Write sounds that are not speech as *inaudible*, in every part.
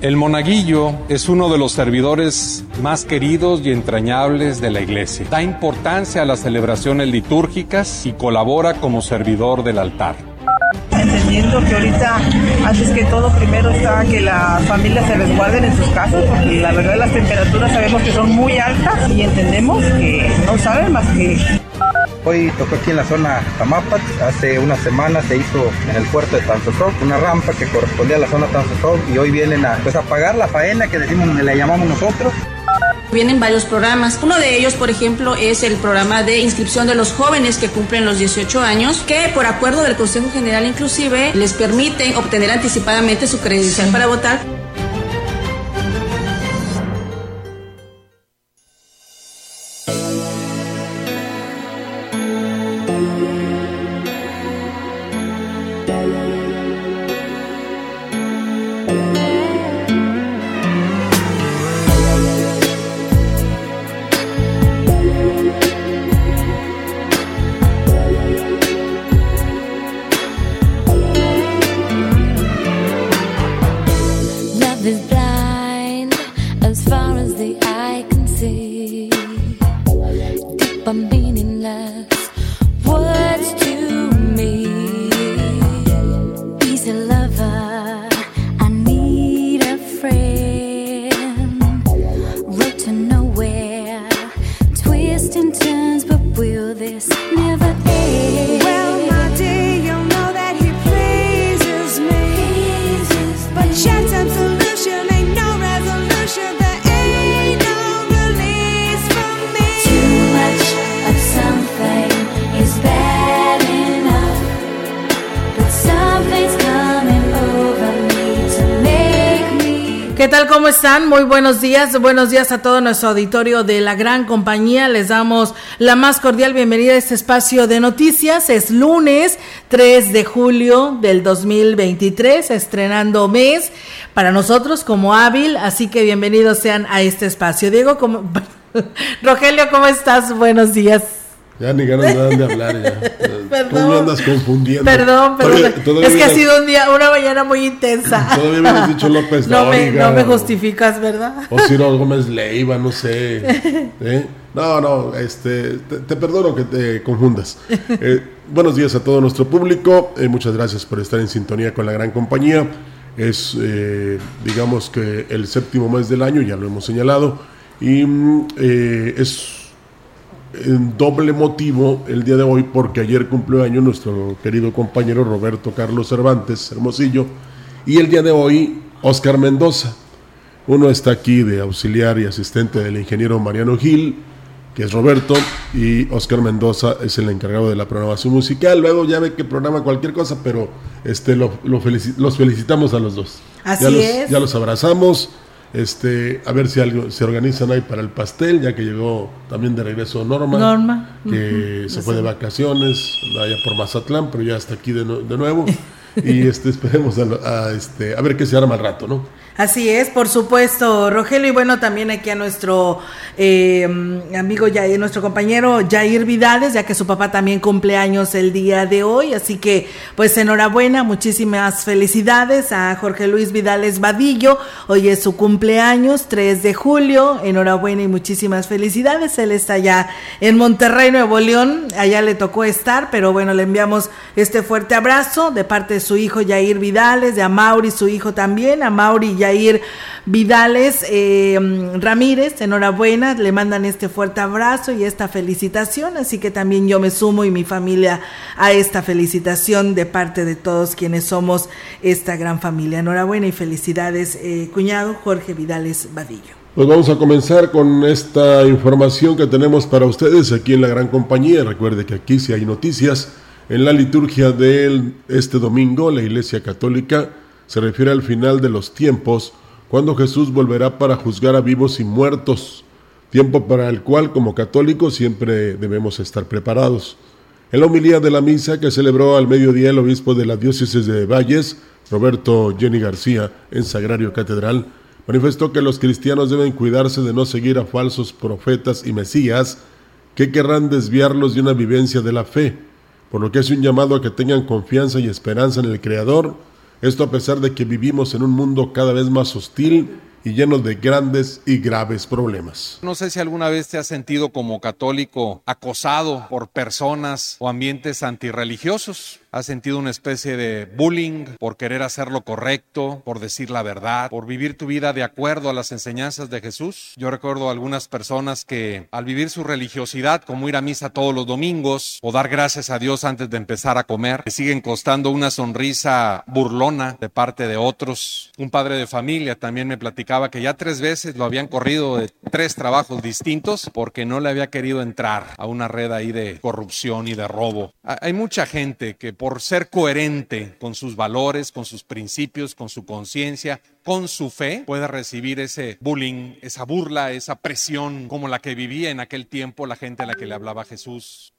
El monaguillo es uno de los servidores más queridos y entrañables de la iglesia. Da importancia a las celebraciones litúrgicas y colabora como servidor del altar. Entendiendo que ahorita, antes que todo, primero está que las familias se resguarden en sus casas, porque la verdad las temperaturas sabemos que son muy altas y entendemos que no saben más que Hoy tocó aquí en la zona Tamapat, hace una semana se hizo en el puerto de Tanzosov una rampa que correspondía a la zona Tanzosov y hoy vienen a, pues, a pagar la faena que decimos, le llamamos nosotros. Vienen varios programas. Uno de ellos, por ejemplo, es el programa de inscripción de los jóvenes que cumplen los 18 años, que por acuerdo del Consejo General inclusive les permiten obtener anticipadamente su credencial para votar. Muy buenos días, buenos días a todo nuestro auditorio de la gran compañía. Les damos la más cordial bienvenida a este espacio de noticias. Es lunes 3 de julio del 2023, estrenando mes para nosotros como hábil, así que bienvenidos sean a este espacio. Diego, como *laughs* Rogelio, ¿cómo estás? Buenos días. Ya ni ganas de hablar ya. *laughs* perdón. Tú me andas confundiendo. Perdón, perdón. es que ha sido un día, una mañana muy intensa. *laughs* Todavía me has dicho *laughs* López no me, no me justificas, ¿verdad? O Ciro Gómez Leiva, no sé. ¿eh? No, no, este, te, perdono que te confundas. Eh, buenos días a todo nuestro público. Eh, muchas gracias por estar en sintonía con la gran compañía. Es, digamos que el séptimo mes del año, ya lo hemos señalado. Y mm, es en doble motivo el día de hoy porque ayer cumplió año nuestro querido compañero Roberto Carlos Cervantes Hermosillo y el día de hoy Oscar Mendoza. Uno está aquí de auxiliar y asistente del ingeniero Mariano Gil, que es Roberto, y Oscar Mendoza es el encargado de la programación musical. Luego ya ve que programa cualquier cosa, pero este lo, los felicitamos a los dos. Así es. Ya los abrazamos este, a ver si algo se organizan ahí para el pastel, ya que llegó también de regreso Norma, Norma. que se fue de vacaciones allá por Mazatlán, pero ya está aquí de, de nuevo. y este, esperemos a, este, a ver qué se arma al rato, ¿no? Así es, por supuesto, Rogelio, y bueno, también aquí a nuestro eh, amigo, Jair, nuestro compañero Jair Vidales, ya que su papá también cumple años el día de hoy, así que pues enhorabuena, muchísimas felicidades a Jorge Luis Vidales Vadillo, hoy es su cumpleaños, 3 de julio, enhorabuena y muchísimas felicidades, él está allá en Monterrey, Nuevo León, allá le tocó estar, pero bueno, le enviamos este fuerte abrazo de parte de su hijo Jair Vidales, de Mauri, su hijo también, a Mauri y Yair Vidales eh, Ramírez, enhorabuena, le mandan este fuerte abrazo y esta felicitación, así que también yo me sumo y mi familia a esta felicitación de parte de todos quienes somos esta gran familia. Enhorabuena y felicidades, eh, cuñado Jorge Vidales Vadillo. Pues vamos a comenzar con esta información que tenemos para ustedes aquí en la gran compañía. Recuerde que aquí si hay noticias. En la liturgia de este domingo, la Iglesia Católica se refiere al final de los tiempos, cuando Jesús volverá para juzgar a vivos y muertos, tiempo para el cual como católicos siempre debemos estar preparados. En la homilía de la misa que celebró al mediodía el obispo de la diócesis de Valles, Roberto Jenny García, en Sagrario Catedral, manifestó que los cristianos deben cuidarse de no seguir a falsos profetas y mesías que querrán desviarlos de una vivencia de la fe, por lo que es un llamado a que tengan confianza y esperanza en el Creador, esto a pesar de que vivimos en un mundo cada vez más hostil y lleno de grandes y graves problemas. No sé si alguna vez te has sentido como católico acosado por personas o ambientes antirreligiosos has sentido una especie de bullying por querer hacer lo correcto, por decir la verdad, por vivir tu vida de acuerdo a las enseñanzas de Jesús. Yo recuerdo algunas personas que al vivir su religiosidad, como ir a misa todos los domingos o dar gracias a Dios antes de empezar a comer, siguen costando una sonrisa burlona de parte de otros. Un padre de familia también me platicaba que ya tres veces lo habían corrido de tres trabajos distintos porque no le había querido entrar a una red ahí de corrupción y de robo. Hay mucha gente que por ser coherente con sus valores, con sus principios, con su conciencia, con su fe, puede recibir ese bullying, esa burla, esa presión como la que vivía en aquel tiempo la gente a la que le hablaba Jesús.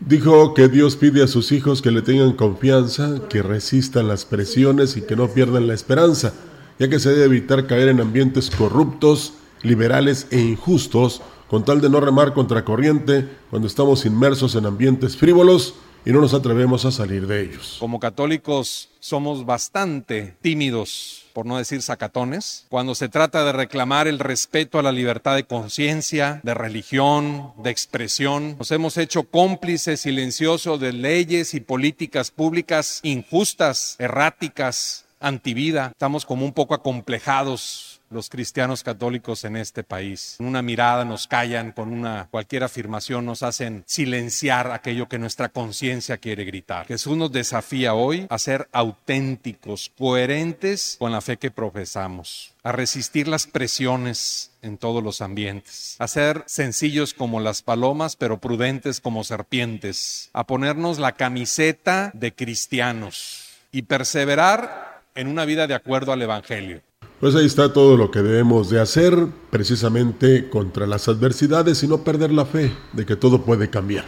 Dijo que Dios pide a sus hijos que le tengan confianza, que resistan las presiones y que no pierdan la esperanza, ya que se debe evitar caer en ambientes corruptos, liberales e injustos, con tal de no remar contra corriente cuando estamos inmersos en ambientes frívolos y no nos atrevemos a salir de ellos. Como católicos somos bastante tímidos, por no decir sacatones, cuando se trata de reclamar el respeto a la libertad de conciencia, de religión, de expresión. Nos hemos hecho cómplices silenciosos de leyes y políticas públicas injustas, erráticas, antivida. Estamos como un poco acomplejados los cristianos católicos en este país. Con una mirada nos callan, con una cualquier afirmación nos hacen silenciar aquello que nuestra conciencia quiere gritar. Jesús nos desafía hoy a ser auténticos, coherentes con la fe que profesamos, a resistir las presiones en todos los ambientes, a ser sencillos como las palomas, pero prudentes como serpientes, a ponernos la camiseta de cristianos y perseverar en una vida de acuerdo al Evangelio. Pues ahí está todo lo que debemos de hacer precisamente contra las adversidades y no perder la fe de que todo puede cambiar.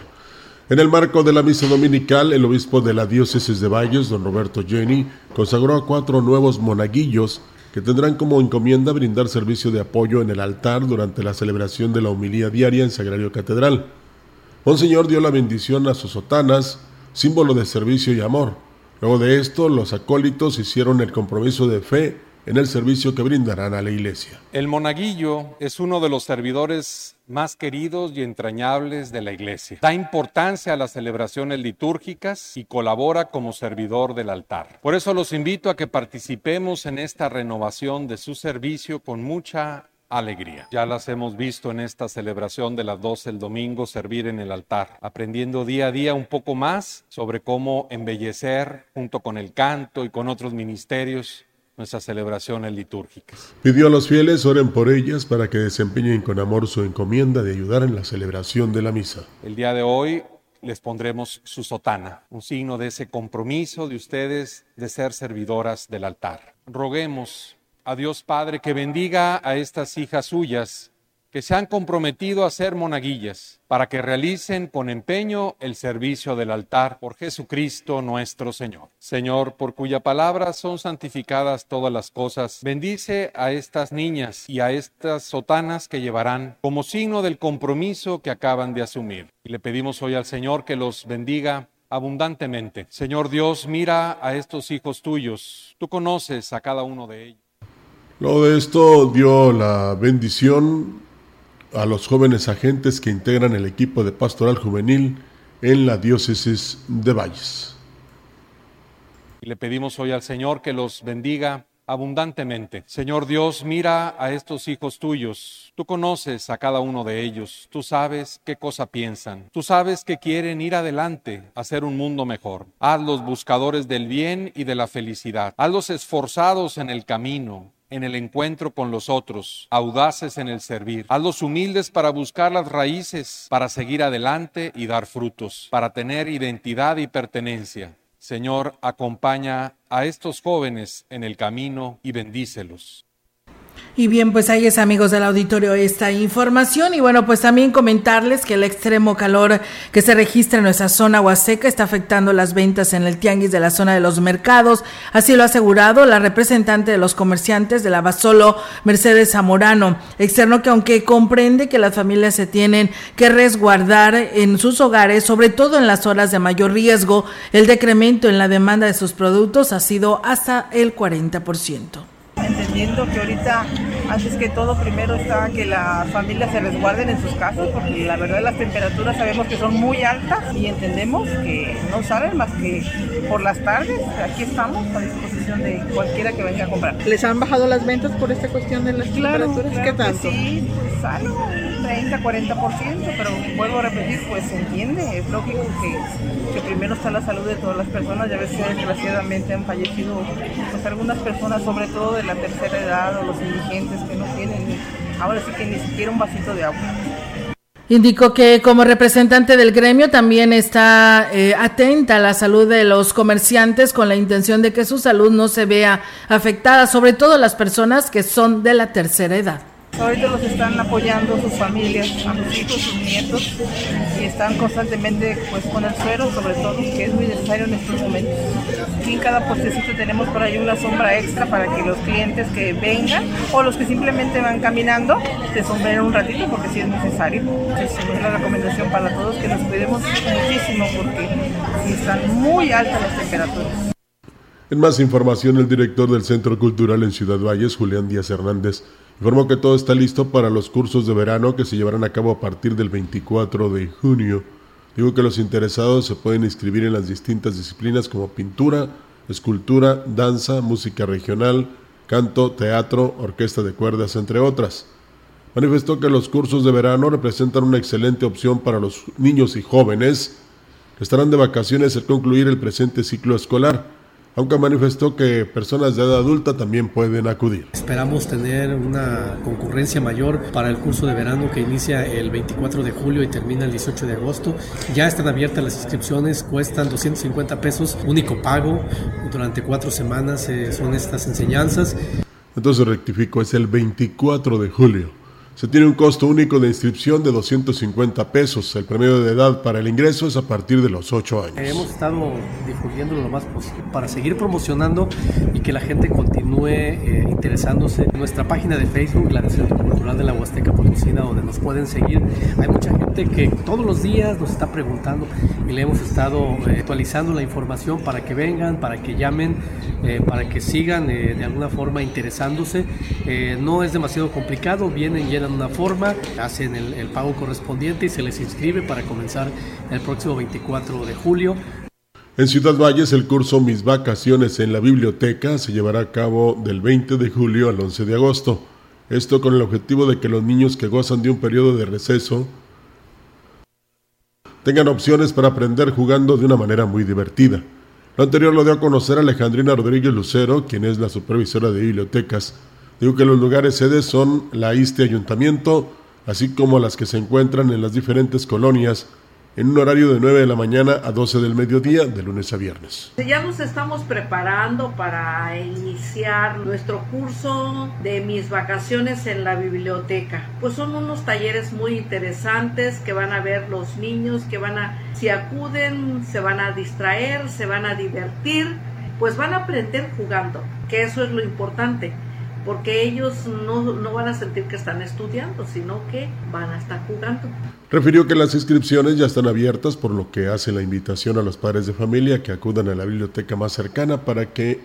En el marco de la misa dominical, el obispo de la diócesis de Valles, don Roberto Jenny, consagró a cuatro nuevos monaguillos que tendrán como encomienda brindar servicio de apoyo en el altar durante la celebración de la humilía diaria en Sagrario Catedral. Monseñor dio la bendición a sus sotanas, símbolo de servicio y amor. Luego de esto, los acólitos hicieron el compromiso de fe en el servicio que brindarán a la iglesia. El monaguillo es uno de los servidores más queridos y entrañables de la iglesia. Da importancia a las celebraciones litúrgicas y colabora como servidor del altar. Por eso los invito a que participemos en esta renovación de su servicio con mucha alegría. Ya las hemos visto en esta celebración de las 12 el domingo servir en el altar, aprendiendo día a día un poco más sobre cómo embellecer junto con el canto y con otros ministerios nuestras celebraciones litúrgicas. Pidió a los fieles oren por ellas para que desempeñen con amor su encomienda de ayudar en la celebración de la misa. El día de hoy les pondremos su sotana, un signo de ese compromiso de ustedes de ser servidoras del altar. Roguemos a Dios Padre que bendiga a estas hijas suyas que se han comprometido a ser monaguillas para que realicen con empeño el servicio del altar por Jesucristo nuestro Señor. Señor, por cuya palabra son santificadas todas las cosas, bendice a estas niñas y a estas sotanas que llevarán como signo del compromiso que acaban de asumir. Y le pedimos hoy al Señor que los bendiga abundantemente. Señor Dios, mira a estos hijos tuyos. Tú conoces a cada uno de ellos. Luego de esto dio la bendición a los jóvenes agentes que integran el equipo de pastoral juvenil en la diócesis de Valles. Le pedimos hoy al Señor que los bendiga abundantemente. Señor Dios, mira a estos hijos tuyos. Tú conoces a cada uno de ellos. Tú sabes qué cosa piensan. Tú sabes que quieren ir adelante, hacer un mundo mejor. Hazlos buscadores del bien y de la felicidad. Hazlos esforzados en el camino, en el encuentro con los otros, audaces en el servir. Hazlos humildes para buscar las raíces, para seguir adelante y dar frutos, para tener identidad y pertenencia. Señor, acompaña a estos jóvenes en el camino y bendícelos. Y bien, pues ahí es amigos del auditorio esta información. Y bueno, pues también comentarles que el extremo calor que se registra en nuestra zona huaseca está afectando las ventas en el tianguis de la zona de los mercados, así lo ha asegurado la representante de los comerciantes de la Basolo, Mercedes Zamorano. Externo que aunque comprende que las familias se tienen que resguardar en sus hogares, sobre todo en las horas de mayor riesgo, el decremento en la demanda de sus productos ha sido hasta el 40% entendiendo que ahorita, antes que todo, primero está que las familias se resguarden en sus casas, porque la verdad las temperaturas sabemos que son muy altas y entendemos que no saben más que por las tardes, aquí estamos a disposición de cualquiera que venga a comprar. ¿Les han bajado las ventas por esta cuestión de las temperaturas? ¿Qué tanto? sí, pues algo, 30, 40%, pero vuelvo a repetir, pues se entiende, es lógico que, que primero está la salud de todas las personas, ya ves que desgraciadamente han fallecido pues, algunas personas, sobre todo de la tercera edad o los indigentes que no tienen ahora sí que ni siquiera un vasito de agua. Indicó que como representante del gremio también está eh, atenta a la salud de los comerciantes con la intención de que su salud no se vea afectada, sobre todo las personas que son de la tercera edad. Ahorita los están apoyando sus familias, a sus hijos, sus nietos, y están constantemente pues con el suero, sobre todo, que es muy necesario en estos momentos. Aquí en cada postecito tenemos por ahí una sombra extra para que los clientes que vengan o los que simplemente van caminando se sombren un ratito porque sí es necesario. Entonces, es la recomendación para todos que nos cuidemos muchísimo porque están muy altas las temperaturas. En más información, el director del Centro Cultural en Ciudad Valles, Julián Díaz Hernández, Informó que todo está listo para los cursos de verano que se llevarán a cabo a partir del 24 de junio. Digo que los interesados se pueden inscribir en las distintas disciplinas como pintura, escultura, danza, música regional, canto, teatro, orquesta de cuerdas, entre otras. Manifestó que los cursos de verano representan una excelente opción para los niños y jóvenes que estarán de vacaciones al concluir el presente ciclo escolar aunque manifestó que personas de edad adulta también pueden acudir. Esperamos tener una concurrencia mayor para el curso de verano que inicia el 24 de julio y termina el 18 de agosto. Ya están abiertas las inscripciones, cuestan 250 pesos, único pago. Durante cuatro semanas eh, son estas enseñanzas. Entonces rectifico, es el 24 de julio. Se tiene un costo único de inscripción de 250 pesos. El promedio de edad para el ingreso es a partir de los 8 años. Hemos estado difundiéndolo lo más posible para seguir promocionando y que la gente continúe eh, interesándose. Nuestra página de Facebook, la del Centro Cultural de la Huasteca Potosina, donde nos pueden seguir, hay mucha gente que todos los días nos está preguntando y le hemos estado eh, actualizando la información para que vengan, para que llamen, eh, para que sigan de alguna forma interesándose. no es demasiado complicado, vienen, llenan una forma, hacen el, pago correspondiente y se les inscribe para comenzar el próximo 24 de julio. En Ciudad Valles el curso Mis vacaciones en la biblioteca se llevará a cabo del 20 de julio al 11 de agosto. Esto con el objetivo de que los niños que gozan de un periodo de receso tengan opciones para aprender jugando de una manera muy divertida. Lo anterior lo dio a conocer Alejandrina Rodríguez Lucero, quien es la supervisora de bibliotecas Digo que los lugares sedes son la ISTE Ayuntamiento, así como las que se encuentran en las diferentes colonias en un horario de 9 de la mañana a 12 del mediodía, de lunes a viernes. Ya nos estamos preparando para iniciar nuestro curso de mis vacaciones en la biblioteca. Pues son unos talleres muy interesantes que van a ver los niños, que van a, si acuden, se van a distraer, se van a divertir, pues van a aprender jugando, que eso es lo importante porque ellos no, no, van a sentir que están estudiando, sino que van a estar jugando. Refirió que las inscripciones ya están abiertas, por lo que hace la invitación a los padres de familia que acudan a la biblioteca más cercana para que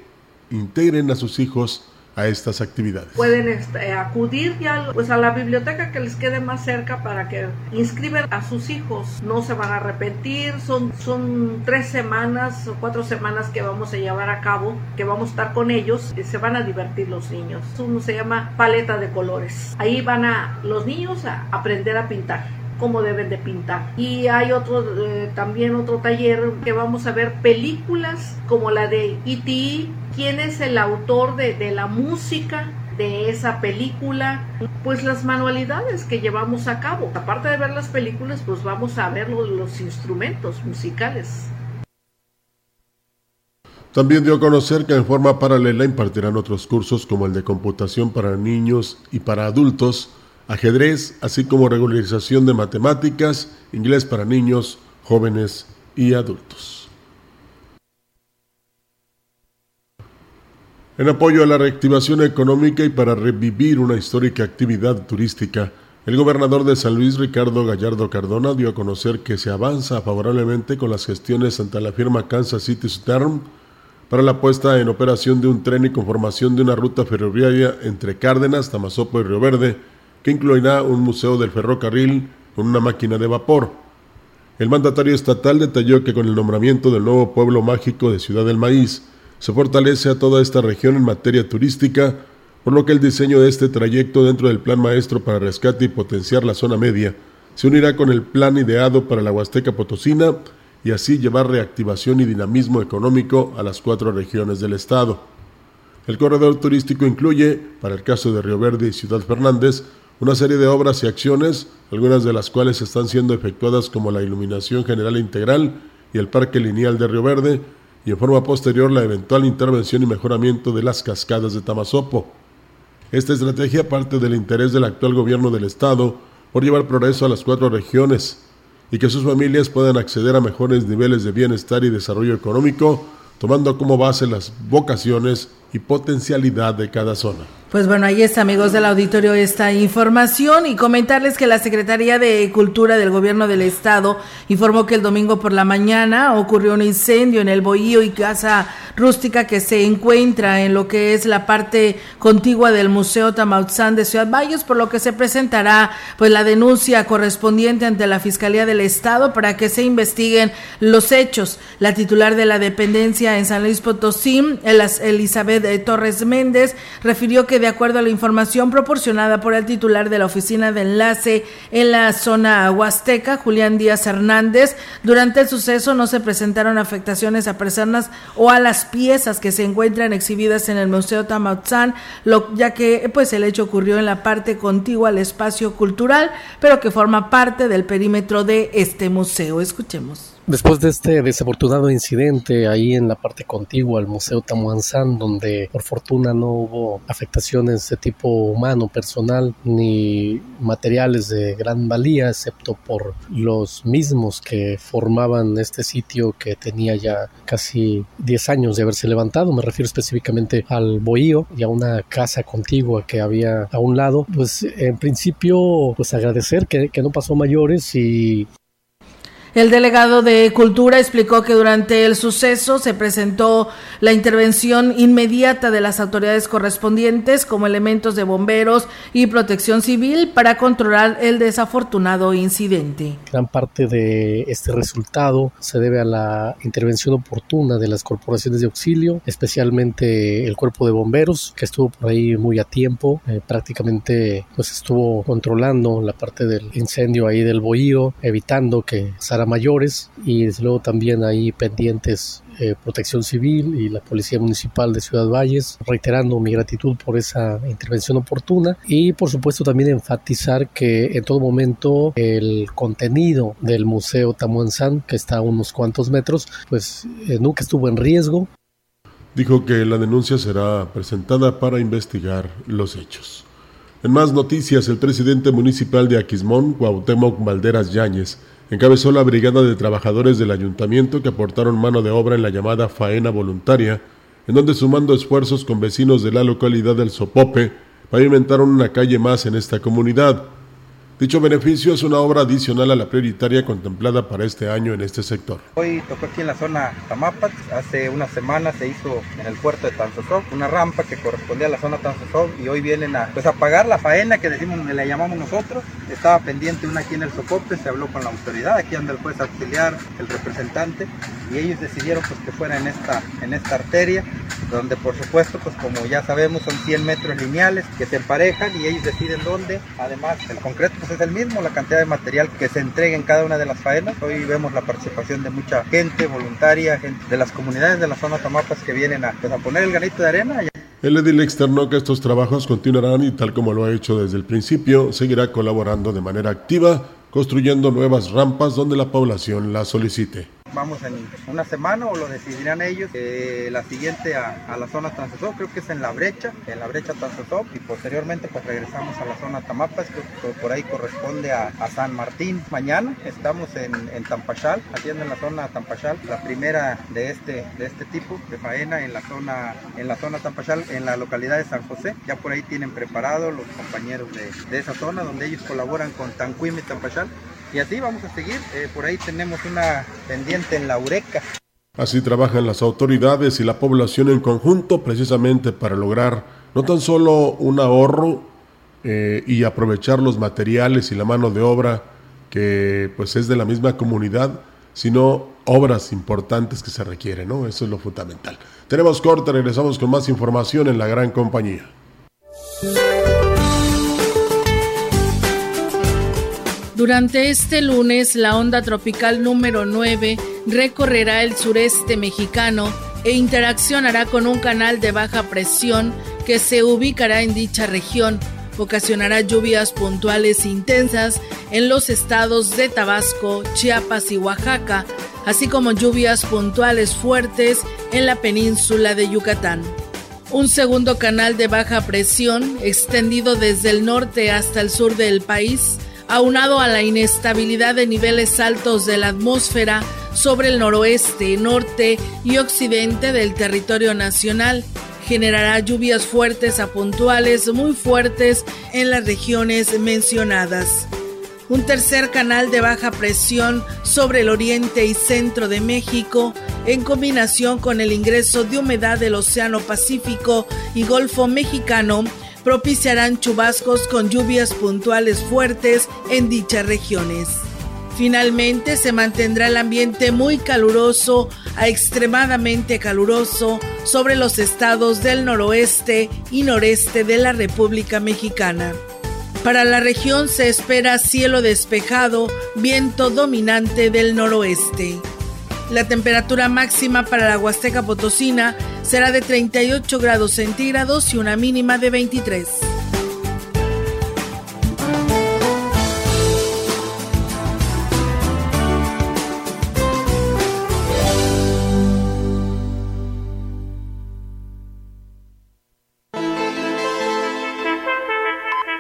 integren a sus hijos a estas actividades. Pueden este, acudir ya pues, a la biblioteca que les quede más cerca para que inscriban a sus hijos. No se van a arrepentir, son, son tres semanas o cuatro semanas que vamos a llevar a cabo, que vamos a estar con ellos y se van a divertir los niños. Uno se llama paleta de colores. Ahí van a los niños a aprender a pintar cómo deben de pintar. Y hay otro, eh, también otro taller que vamos a ver películas como la de E.T., quién es el autor de, de la música de esa película, pues las manualidades que llevamos a cabo. Aparte de ver las películas, pues vamos a ver los, los instrumentos musicales. También dio a conocer que en forma paralela impartirán otros cursos como el de computación para niños y para adultos, ajedrez, así como regularización de matemáticas, inglés para niños, jóvenes y adultos. En apoyo a la reactivación económica y para revivir una histórica actividad turística, el gobernador de San Luis, Ricardo Gallardo Cardona, dio a conocer que se avanza favorablemente con las gestiones ante la firma Kansas City Southern para la puesta en operación de un tren y conformación de una ruta ferroviaria entre Cárdenas, Tamazopo y Río Verde, que incluirá un museo del ferrocarril con una máquina de vapor. El mandatario estatal detalló que con el nombramiento del nuevo pueblo mágico de Ciudad del Maíz, se fortalece a toda esta región en materia turística, por lo que el diseño de este trayecto dentro del Plan Maestro para rescate y potenciar la zona media se unirá con el plan ideado para la Huasteca Potosina y así llevar reactivación y dinamismo económico a las cuatro regiones del estado. El corredor turístico incluye, para el caso de Río Verde y Ciudad Fernández, una serie de obras y acciones, algunas de las cuales están siendo efectuadas como la iluminación general integral y el parque lineal de Río Verde, y en forma posterior la eventual intervención y mejoramiento de las cascadas de Tamazopo. Esta estrategia parte del interés del actual gobierno del Estado por llevar progreso a las cuatro regiones y que sus familias puedan acceder a mejores niveles de bienestar y desarrollo económico, tomando como base las vocaciones y potencialidad de cada zona. Pues bueno, ahí está, amigos del auditorio, esta información y comentarles que la Secretaría de Cultura del Gobierno del Estado informó que el domingo por la mañana ocurrió un incendio en el bohío y casa rústica que se encuentra en lo que es la parte contigua del Museo Tamautzán de Ciudad Valles, por lo que se presentará pues la denuncia correspondiente ante la Fiscalía del Estado para que se investiguen los hechos. La titular de la dependencia en San Luis Potosí, Elizabeth Torres Méndez, refirió que de acuerdo a la información proporcionada por el titular de la oficina de enlace en la zona huasteca, Julián Díaz Hernández, durante el suceso no se presentaron afectaciones a personas o a las piezas que se encuentran exhibidas en el Museo Tamautzán, ya que pues el hecho ocurrió en la parte contigua al espacio cultural, pero que forma parte del perímetro de este museo. Escuchemos. Después de este desafortunado incidente ahí en la parte contigua al Museo Tamuanzán, donde por fortuna no hubo afectaciones de tipo humano, personal, ni materiales de gran valía, excepto por los mismos que formaban este sitio que tenía ya casi 10 años de haberse levantado. Me refiero específicamente al bohío y a una casa contigua que había a un lado. Pues en principio, pues agradecer que, que no pasó mayores y el delegado de Cultura explicó que durante el suceso se presentó la intervención inmediata de las autoridades correspondientes como elementos de bomberos y protección civil para controlar el desafortunado incidente. Gran parte de este resultado se debe a la intervención oportuna de las corporaciones de auxilio, especialmente el cuerpo de bomberos que estuvo por ahí muy a tiempo, eh, prácticamente pues estuvo controlando la parte del incendio ahí del bohío, evitando que Mayores y desde luego también ahí pendientes eh, Protección Civil y la Policía Municipal de Ciudad Valles, reiterando mi gratitud por esa intervención oportuna y por supuesto también enfatizar que en todo momento el contenido del Museo Tamuanzán, que está a unos cuantos metros, pues eh, nunca estuvo en riesgo. Dijo que la denuncia será presentada para investigar los hechos. En más noticias, el presidente municipal de Aquismón, Cuauhtémoc Valderas Yáñez, encabezó la brigada de trabajadores del ayuntamiento que aportaron mano de obra en la llamada faena voluntaria, en donde sumando esfuerzos con vecinos de la localidad del Sopope, pavimentaron una calle más en esta comunidad. Dicho beneficio es una obra adicional a la prioritaria contemplada para este año en este sector. Hoy tocó aquí en la zona Tamapat, hace unas semanas se hizo en el puerto de Tanzosov una rampa que correspondía a la zona Tanzosov y hoy vienen a, pues, a pagar la faena que decimos, le llamamos nosotros. Estaba pendiente una aquí en el Socope, se habló con la autoridad, aquí anda el juez auxiliar, el representante, y ellos decidieron pues, que fuera en esta, en esta arteria, donde por supuesto, pues como ya sabemos, son 100 metros lineales que se emparejan y ellos deciden dónde. Además, el concreto pues, es el mismo, la cantidad de material que se entrega en cada una de las faenas. Hoy vemos la participación de mucha gente voluntaria, gente de las comunidades de la zona Tamapas que vienen a, pues, a poner el granito de arena. El edil externó que estos trabajos continuarán y tal como lo ha hecho desde el principio, seguirá colaborando de manera activa, construyendo nuevas rampas donde la población la solicite vamos en una semana o lo decidirán ellos. Eh, la siguiente a, la zona Tanzosop, creo que es en la brecha, en la brecha Tanzosop y posteriormente pues regresamos a la zona Tamapas, que por ahí corresponde a, San Martín. Mañana estamos en, en Tampachal, haciendo en la zona Tampachal, la primera de este, de este tipo de faena en la zona, en la zona Tampachal, en la localidad de San José. Ya por ahí tienen preparado los compañeros de, de esa zona donde ellos colaboran con Tanquim y Tampachal y así vamos a seguir. Eh, por ahí tenemos una pendiente en la Ureca. Así trabajan las autoridades y la población en conjunto precisamente para lograr no tan solo un ahorro eh, y aprovechar los materiales y la mano de obra que pues es de la misma comunidad, sino obras importantes que se requieren, ¿no? Eso es lo fundamental. Tenemos corte, regresamos con más información en la gran compañía. Durante este lunes, la onda tropical número 9 recorrerá el sureste mexicano e interaccionará con un canal de baja presión que se ubicará en dicha región. Ocasionará lluvias puntuales intensas en los estados de Tabasco, Chiapas y Oaxaca, así como lluvias puntuales fuertes en la península de Yucatán. Un segundo canal de baja presión, extendido desde el norte hasta el sur del país, aunado a la inestabilidad de niveles altos de la atmósfera sobre el noroeste, norte y occidente del territorio nacional, generará lluvias fuertes a puntuales muy fuertes en las regiones mencionadas. Un tercer canal de baja presión sobre el oriente y centro de México, en combinación con el ingreso de humedad del Océano Pacífico y Golfo Mexicano, propiciarán chubascos con lluvias puntuales fuertes en dichas regiones. Finalmente se mantendrá el ambiente muy caluroso a extremadamente caluroso sobre los estados del noroeste y noreste de la República Mexicana. Para la región se espera cielo despejado, viento dominante del noroeste. La temperatura máxima para la Huasteca Potosina será de 38 grados centígrados y una mínima de 23.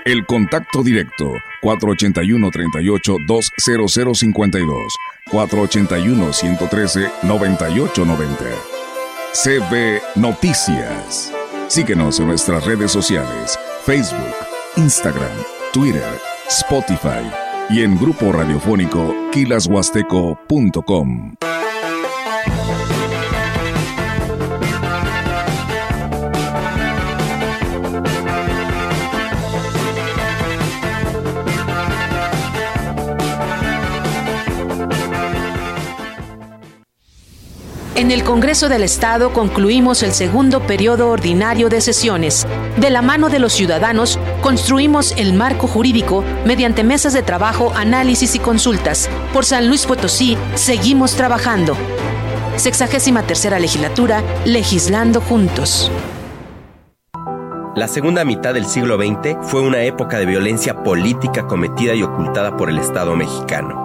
El contacto directo 481 38 CB Noticias. Síguenos en nuestras redes sociales, Facebook, Instagram, Twitter, Spotify y en grupo radiofónico kilashuasteco.com. En el Congreso del Estado concluimos el segundo periodo ordinario de sesiones. De la mano de los ciudadanos, construimos el marco jurídico mediante mesas de trabajo, análisis y consultas. Por San Luis Potosí, seguimos trabajando. Sexagésima tercera legislatura, legislando juntos. La segunda mitad del siglo XX fue una época de violencia política cometida y ocultada por el Estado mexicano.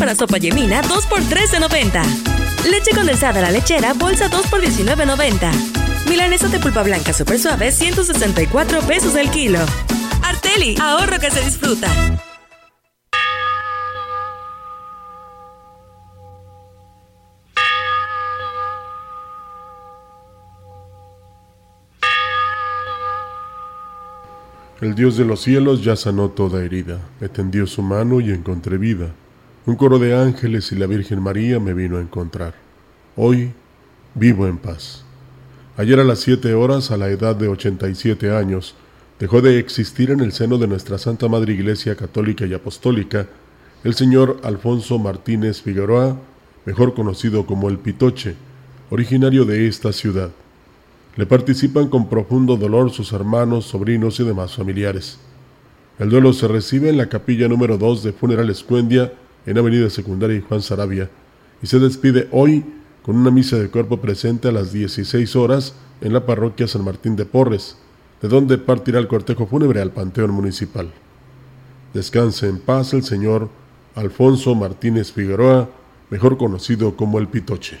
para sopa yemina 2 por 13.90. Leche condensada a la lechera, bolsa 2 por 19.90. Milanesa de pulpa blanca super suave, 164 pesos el kilo. Arteli, ahorro que se disfruta. El Dios de los cielos ya sanó toda herida, me tendió su mano y encontré vida. Un coro de ángeles y la Virgen María me vino a encontrar. Hoy vivo en paz. Ayer a las siete horas, a la edad de 87 años, dejó de existir en el seno de nuestra Santa Madre Iglesia Católica y Apostólica el señor Alfonso Martínez Figueroa, mejor conocido como el Pitoche, originario de esta ciudad. Le participan con profundo dolor sus hermanos, sobrinos y demás familiares. El duelo se recibe en la capilla número 2 de Funerales Cuendia, en Avenida Secundaria y Juan Sarabia, y se despide hoy con una misa de cuerpo presente a las 16 horas en la parroquia San Martín de Porres, de donde partirá el cortejo fúnebre al Panteón Municipal. Descanse en paz el señor Alfonso Martínez Figueroa, mejor conocido como el Pitoche.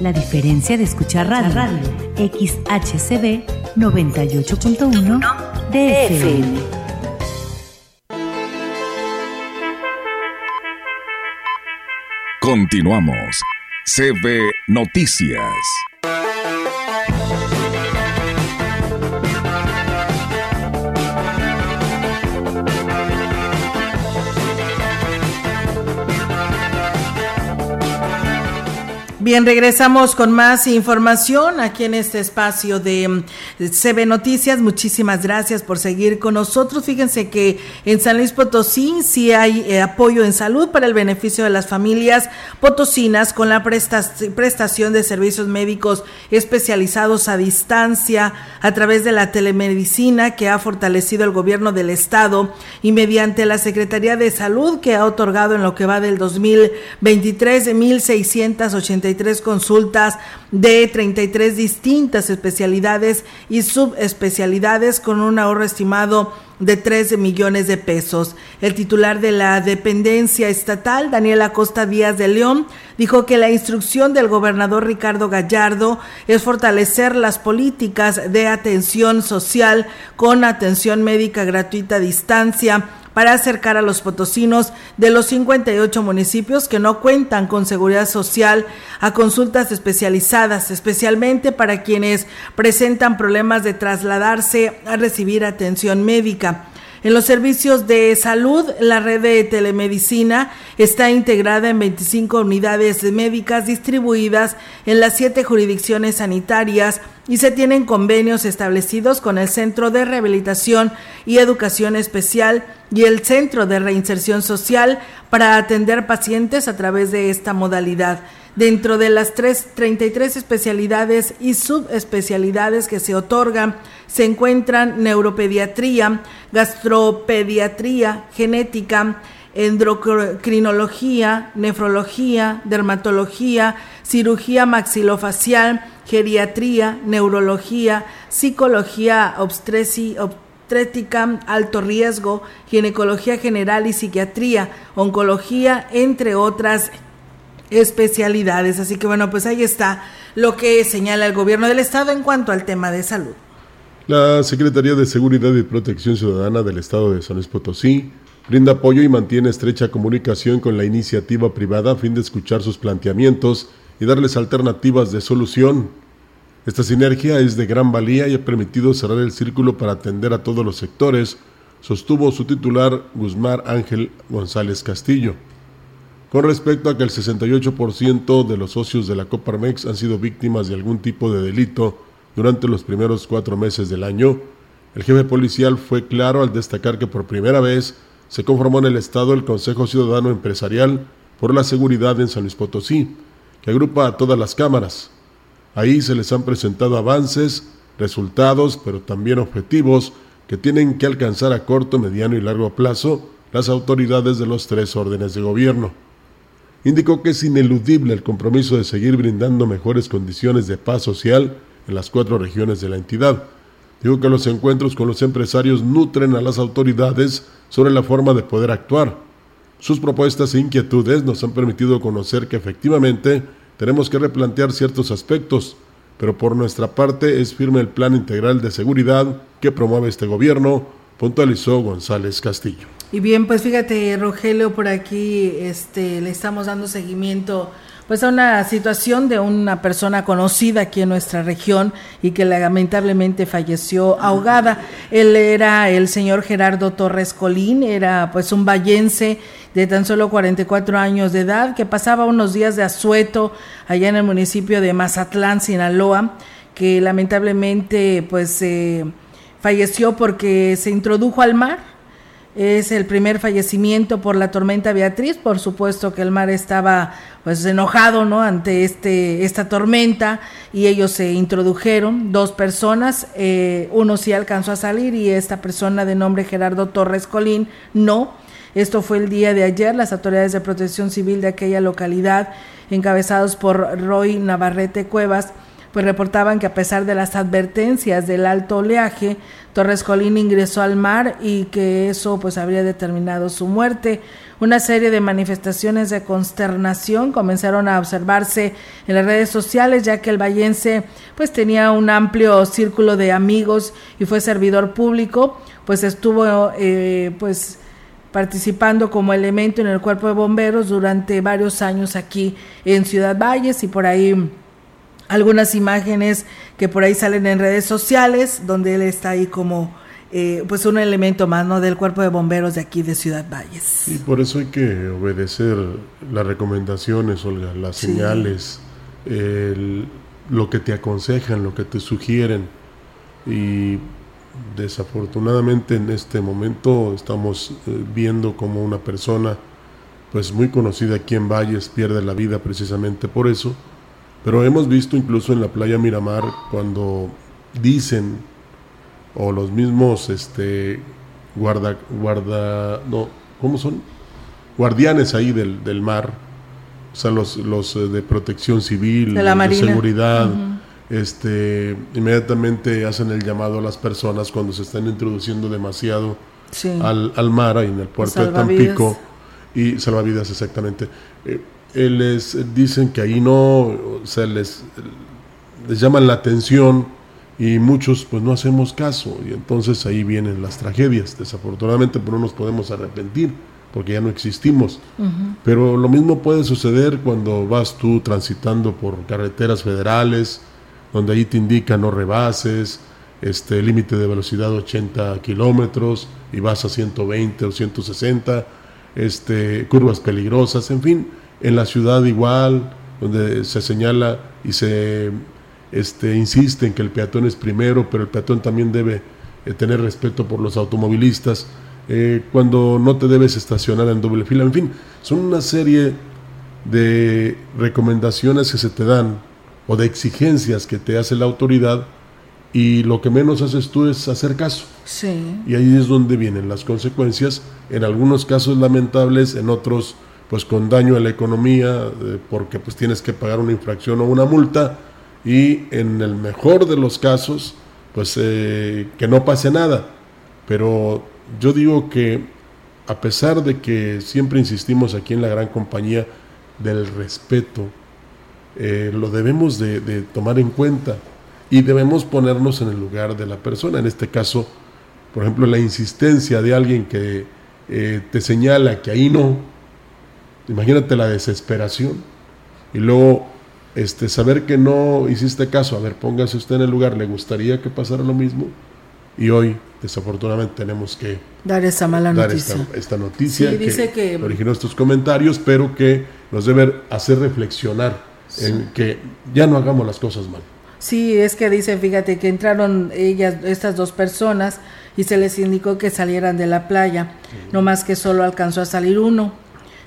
La diferencia de escuchar radio, radio. XHCB 98.1 DFM. Continuamos. CB Noticias. Bien, regresamos con más información aquí en este espacio de CB Noticias. Muchísimas gracias por seguir con nosotros. Fíjense que en San Luis Potosí sí hay eh, apoyo en salud para el beneficio de las familias potosinas con la prestación de servicios médicos especializados a distancia a través de la telemedicina que ha fortalecido el gobierno del estado y mediante la Secretaría de Salud que ha otorgado en lo que va del 2023 de 1.683 consultas de 33 distintas especialidades y subespecialidades con un ahorro estimado de 13 millones de pesos. El titular de la dependencia estatal, Daniel Acosta Díaz de León, dijo que la instrucción del gobernador Ricardo Gallardo es fortalecer las políticas de atención social con atención médica gratuita a distancia para acercar a los potosinos de los 58 municipios que no cuentan con seguridad social a consultas especializadas, especialmente para quienes presentan problemas de trasladarse a recibir atención médica. En los servicios de salud, la red de telemedicina está integrada en 25 unidades médicas distribuidas en las siete jurisdicciones sanitarias y se tienen convenios establecidos con el Centro de Rehabilitación y Educación Especial y el Centro de Reinserción Social para atender pacientes a través de esta modalidad. Dentro de las tres, 33 especialidades y subespecialidades que se otorgan, se encuentran neuropediatría, gastropediatría, genética, endocrinología, nefrología, dermatología, cirugía maxilofacial, geriatría, neurología, psicología obstétrica, alto riesgo, ginecología general y psiquiatría, oncología, entre otras especialidades. Así que bueno, pues ahí está lo que señala el gobierno del estado en cuanto al tema de salud. La Secretaría de Seguridad y Protección Ciudadana del Estado de San Luis Potosí brinda apoyo y mantiene estrecha comunicación con la iniciativa privada a fin de escuchar sus planteamientos y darles alternativas de solución. Esta sinergia es de gran valía y ha permitido cerrar el círculo para atender a todos los sectores, sostuvo su titular Guzmán Ángel González Castillo. Con respecto a que el 68% de los socios de la Coparmex han sido víctimas de algún tipo de delito durante los primeros cuatro meses del año, el jefe policial fue claro al destacar que por primera vez se conformó en el Estado el Consejo Ciudadano Empresarial por la Seguridad en San Luis Potosí, que agrupa a todas las cámaras. Ahí se les han presentado avances, resultados, pero también objetivos que tienen que alcanzar a corto, mediano y largo plazo las autoridades de los tres órdenes de gobierno. Indicó que es ineludible el compromiso de seguir brindando mejores condiciones de paz social en las cuatro regiones de la entidad. Dijo que los encuentros con los empresarios nutren a las autoridades sobre la forma de poder actuar. Sus propuestas e inquietudes nos han permitido conocer que efectivamente tenemos que replantear ciertos aspectos, pero por nuestra parte es firme el plan integral de seguridad que promueve este gobierno, puntualizó González Castillo. Y bien, pues fíjate, Rogelio, por aquí este, le estamos dando seguimiento pues a una situación de una persona conocida aquí en nuestra región y que lamentablemente falleció ahogada. Él era el señor Gerardo Torres Colín, era pues un vallense de tan solo 44 años de edad que pasaba unos días de asueto allá en el municipio de Mazatlán, Sinaloa, que lamentablemente pues eh, falleció porque se introdujo al mar es el primer fallecimiento por la tormenta Beatriz, por supuesto que el mar estaba pues enojado, ¿no? ante este esta tormenta y ellos se introdujeron dos personas, eh, uno sí alcanzó a salir y esta persona de nombre Gerardo Torres Colín no. Esto fue el día de ayer, las autoridades de protección civil de aquella localidad, encabezados por Roy Navarrete Cuevas, pues reportaban que a pesar de las advertencias del alto oleaje, Torres Colín ingresó al mar y que eso pues habría determinado su muerte. Una serie de manifestaciones de consternación comenzaron a observarse en las redes sociales ya que el vallense pues tenía un amplio círculo de amigos y fue servidor público, pues estuvo eh, pues participando como elemento en el cuerpo de bomberos durante varios años aquí en Ciudad Valles y por ahí algunas imágenes que por ahí salen en redes sociales, donde él está ahí como eh, pues un elemento más ¿no? del cuerpo de bomberos de aquí de Ciudad Valles. Y por eso hay que obedecer las recomendaciones, Olga, las señales, lo que te aconsejan, lo que te sugieren. Y desafortunadamente en este momento estamos eh, viendo como una persona pues muy conocida aquí en Valles pierde la vida precisamente por eso pero hemos visto incluso en la playa Miramar cuando dicen, o los mismos este, guarda, guarda, no, ¿cómo son? Guardianes ahí del, del mar, o sea, los, los eh, de protección civil, de, la de seguridad, este, inmediatamente hacen el llamado a las personas cuando se están introduciendo demasiado al, al, mar, ahí en el puerto de Tampico, y salvavidas exactamente. Eh, les dicen que ahí no, se les, les llaman la atención y muchos pues no hacemos caso y entonces ahí vienen las tragedias. Desafortunadamente pero no nos podemos arrepentir porque ya no existimos. Pero lo mismo puede suceder cuando vas tú transitando por carreteras federales, donde ahí te indican no rebases, este límite de velocidad 80 kilómetros y vas a 120 o 160, este, curvas peligrosas, en fin en la ciudad igual, donde se señala y se este, insiste en que el peatón es primero, pero el peatón también debe eh, tener respeto por los automovilistas, eh, cuando no te debes estacionar en doble fila, en fin, son una serie de recomendaciones que se te dan o de exigencias que te hace la autoridad y lo que menos haces tú es hacer caso. Sí. Y ahí es donde vienen las consecuencias, en algunos casos lamentables, en otros pues con daño a la economía eh, porque pues tienes que pagar una infracción o una multa y en el mejor de los casos pues eh, que no pase nada pero yo digo que a pesar de que siempre insistimos aquí en la gran compañía del respeto, eh, lo debemos de, tomar en cuenta y debemos ponernos en el lugar de la persona. En este caso, por ejemplo, la insistencia de alguien que te señala que ahí no, imagínate la desesperación y luego este, saber que no hiciste caso, a ver, póngase usted en el lugar, le gustaría que pasara lo mismo y hoy desafortunadamente tenemos que Dar esa mala dar noticia. esta, esta noticia Sí, dice que- originó estos comentarios, pero que nos debe hacer reflexionar en que ya no hagamos las cosas mal. Sí, es que dice, fíjate que entraron ellas, estas dos personas, y se les indicó que salieran de la playa, no más que solo alcanzó a salir uno.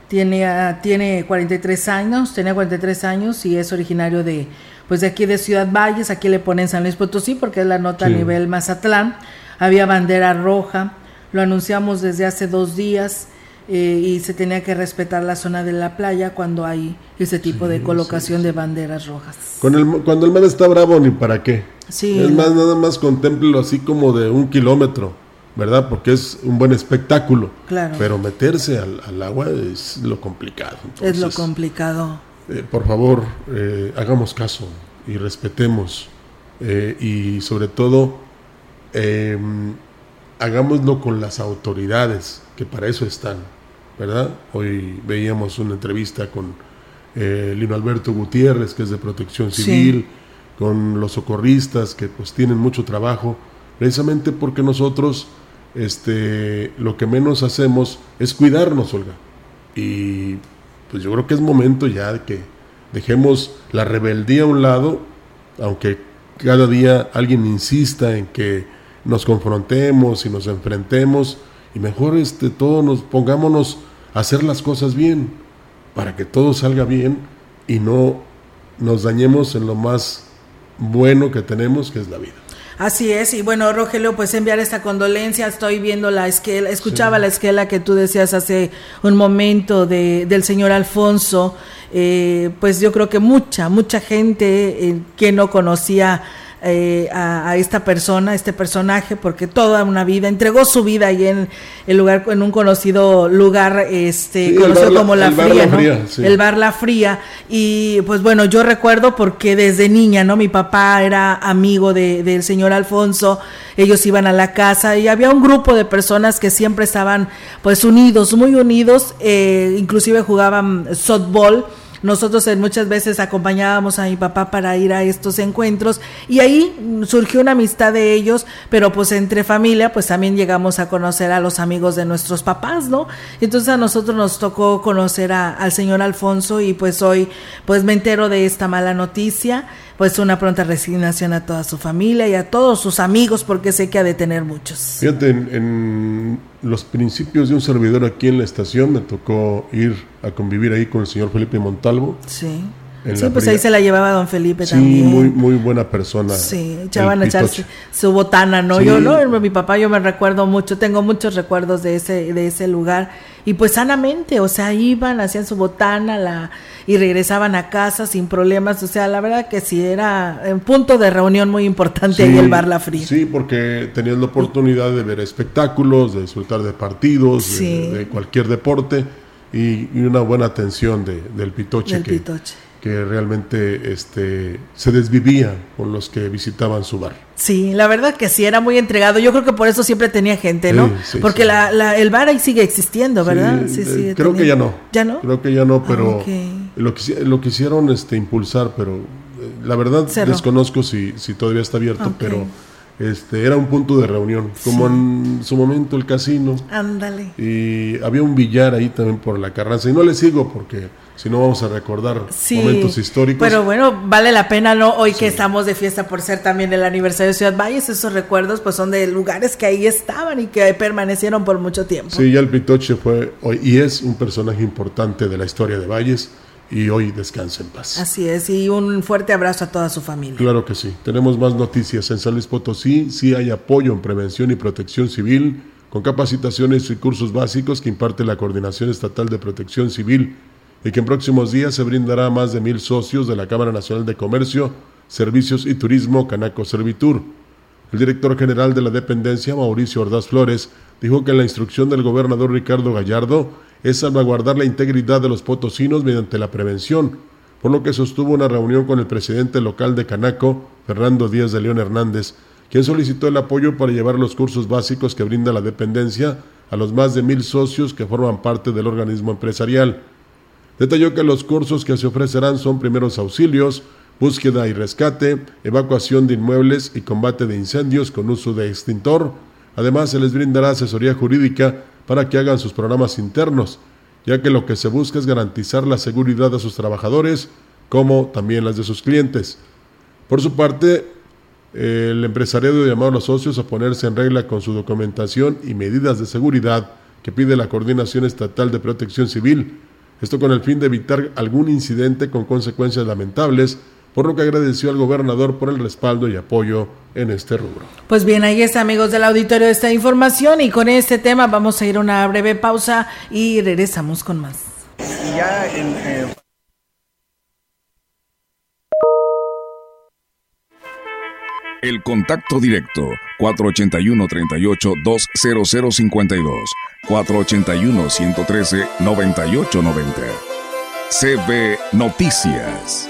Tiene, ah, tiene 43 años, tenía 43 años y es originario de, pues de aquí de Ciudad Valles, aquí le ponen San Luis Potosí porque es la nota a nivel Mazatlán. Había bandera roja, lo anunciamos desde hace dos días eh, y se tenía que respetar la zona de la playa cuando hay ese tipo de colocación de banderas rojas. Con el, cuando el mar está bravo, ni para qué. Sí. Es más, nada más contémplelo así como de un kilómetro, ¿verdad? Porque es un buen espectáculo. Claro. Pero meterse al, al agua es lo complicado. es lo complicado. eh, por favor, eh, hagamos caso y respetemos. eh, y sobre todo, eh, hagámoslo con las autoridades, que para eso están, ¿verdad? Hoy veíamos una entrevista con Lino Alberto Gutiérrez, que es de Protección Sí. Civil, con los socorristas, que pues tienen mucho trabajo, precisamente porque nosotros este, lo que menos hacemos es cuidarnos, Olga. Y pues yo creo que es momento ya de que dejemos la rebeldía a un lado, aunque cada día alguien insista en que nos confrontemos y nos enfrentemos, y mejor este, todos nos pongámonos a hacer las cosas bien, para que todo salga bien y no nos dañemos en lo más bueno que tenemos, que es la vida. Así es, y bueno, Rogelio, pues enviar esta condolencia, estoy viendo la esquela, escuchaba la esquela que tú decías hace un momento de, del señor Alfonso, eh, pues yo creo que mucha, mucha gente eh, que no conocía eh, a, a esta persona, a este personaje, porque toda una vida, entregó su vida ahí en el lugar, en un conocido lugar, este, Sí, conocido La- como La bar Fría, La ¿no? Fría, sí. El bar La Fría, y pues bueno, yo recuerdo porque desde niña, ¿no? Mi papá era amigo de- del señor Alfonso, ellos iban a la casa y había un grupo de personas que siempre estaban pues unidos, muy unidos, eh, inclusive jugaban softball. Nosotros muchas veces acompañábamos a mi papá para ir a estos encuentros y ahí surgió una amistad de ellos, pero pues entre familia pues también llegamos a conocer a los amigos de nuestros papás, ¿no? Entonces a nosotros nos tocó conocer a- al señor Alfonso y pues hoy pues me entero de esta mala noticia, pues una pronta resignación a toda su familia y a todos sus amigos porque sé que ha de tener muchos. Fíjate, en, en los principios de un servidor aquí en la estación me tocó ir a convivir ahí con el señor Felipe Montalvo. Sí. Sí, pues ahí se la llevaba don Felipe Sí, también. muy, muy buena persona. Sí, echaban a Pitoche. su botana, ¿no? Sí. Yo, ¿no? Mi papá, yo me recuerdo mucho, tengo muchos recuerdos de ese, de ese lugar. Y pues sanamente, o sea, iban, hacían su botana la, y regresaban a casa sin problemas. O sea, la verdad que sí, era un punto de reunión muy importante ahí Sí, el Bar La Fría. Sí, porque tenías la oportunidad de ver espectáculos, de disfrutar de partidos, de- cualquier deporte y, y una buena atención de- del Pitoche, Del que, Pitoche. Que realmente este, se desvivía con los que visitaban su bar. Sí, la verdad que sí, era muy entregado. Yo creo que por eso siempre tenía gente, ¿no? Sí, sí, Porque sí. La, la- el bar ahí sigue existiendo, ¿verdad? Sí, Sí, eh, creo que ya no. ¿Ya no? Creo que ya no, pero ok. lo, quisi- lo quisieron este, impulsar, pero eh, la verdad Cerró. desconozco si, si todavía está abierto, pero este, era un punto de reunión, como en su momento el casino. Ándale. Y había un billar ahí también por la Carranza. Y no le sigo porque si no vamos a recordar Sí, momentos históricos. Pero bueno, vale la pena, ¿no? Hoy que estamos de fiesta por ser también el aniversario de Ciudad Valles, esos recuerdos pues son de lugares que ahí estaban y que permanecieron por mucho tiempo. Sí, ya el Pitoche fue hoy y es un personaje importante de la historia de Valles y hoy descansa en paz. Así es, y un fuerte abrazo a toda su familia. Claro que sí. Tenemos más noticias. En San Luis Potosí sí hay apoyo en prevención y protección civil con capacitaciones y cursos básicos que imparte la Coordinación Estatal de Protección Civil y que en próximos días se brindará a más de mil socios de la Cámara Nacional de Comercio, Servicios y Turismo Canaco Servitur. El director general de la dependencia, Mauricio Ordaz Flores, dijo que en la instrucción del gobernador Ricardo Gallardo es salvaguardar la integridad de los potosinos mediante la prevención, por lo que sostuvo una reunión con el presidente local de Canaco, Fernando Díaz de León Hernández, quien solicitó el apoyo para llevar los cursos básicos que brinda la dependencia a los más de mil socios que forman parte del organismo empresarial. Detalló que los cursos que se ofrecerán son primeros auxilios, búsqueda y rescate, evacuación de inmuebles y combate de incendios con uso de extintor. Además, se les brindará asesoría jurídica para que hagan sus programas internos, ya que lo que se busca es garantizar la seguridad de sus trabajadores, como también las de sus clientes. Por su parte, el empresariado llamó a los socios a ponerse en regla con su documentación y medidas de seguridad que pide la Coordinación Estatal de Protección Civil, esto con el fin de evitar algún incidente con consecuencias lamentables por lo que agradeció al gobernador por el respaldo y apoyo en este rubro. Pues bien, ahí está, amigos del auditorio, esta información y con este tema vamos a ir a una breve pausa y regresamos con más. Ya en, eh... El contacto directo 481-38-20052, 481-113-9890. CB Noticias.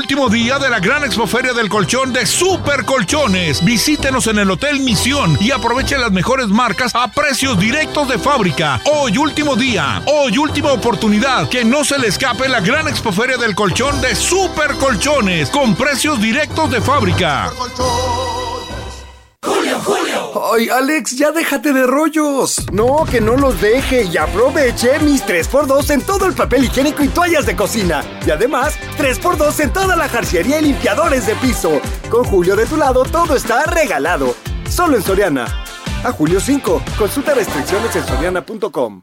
último día de la gran expoferia del colchón de Super Colchones. Visítenos en el Hotel Misión y aproveche las mejores marcas a precios directos de fábrica. Hoy último día, hoy última oportunidad. Que no se le escape la gran expoferia del colchón de Super Colchones con precios directos de fábrica. Julio, Julio. Ay, Alex, ya déjate de rollos. No, que no los deje y aproveche mis 3x2 en todo el papel higiénico y toallas de cocina. Y además, 3x2 en toda la jarciería y limpiadores de piso. Con Julio de tu lado, todo está regalado. Solo en Soriana. A julio 5. Consulta restricciones en soriana.com.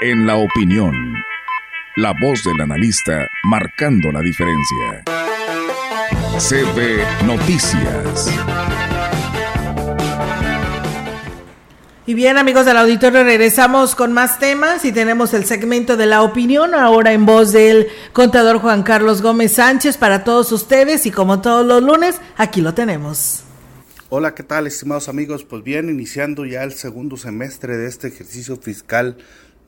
En la opinión, la voz del analista marcando la diferencia. CB Noticias. Y bien, amigos del auditorio, regresamos con más temas y tenemos el segmento de la opinión, ahora en voz del contador Juan Carlos Gómez Sánchez para todos ustedes y como todos los lunes, aquí lo tenemos. Hola, ¿qué tal, estimados amigos? Pues bien, iniciando ya el segundo semestre de este ejercicio fiscal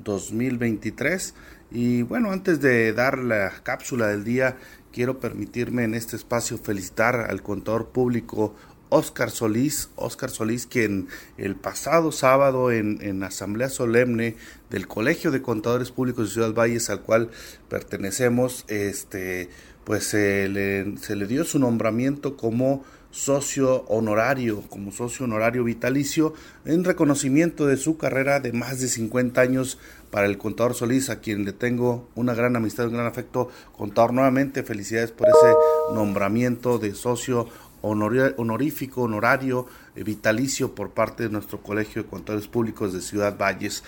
2023. Y bueno, antes de dar la cápsula del día, quiero permitirme en este espacio felicitar al contador público Oscar Solís, Oscar Solís, quien el pasado sábado en, en, Asamblea Solemne del Colegio de Contadores Públicos de Ciudad Valles, al cual pertenecemos, este, pues se le, se le dio su nombramiento como socio honorario, como socio honorario vitalicio, en reconocimiento de su carrera de más de 50 años para el contador Solís, a quien le tengo una gran amistad, un gran afecto. Contador, nuevamente felicidades por ese nombramiento de socio honorífico, honorario, eh, vitalicio por parte de nuestro Colegio de Contadores Públicos de Ciudad Valles.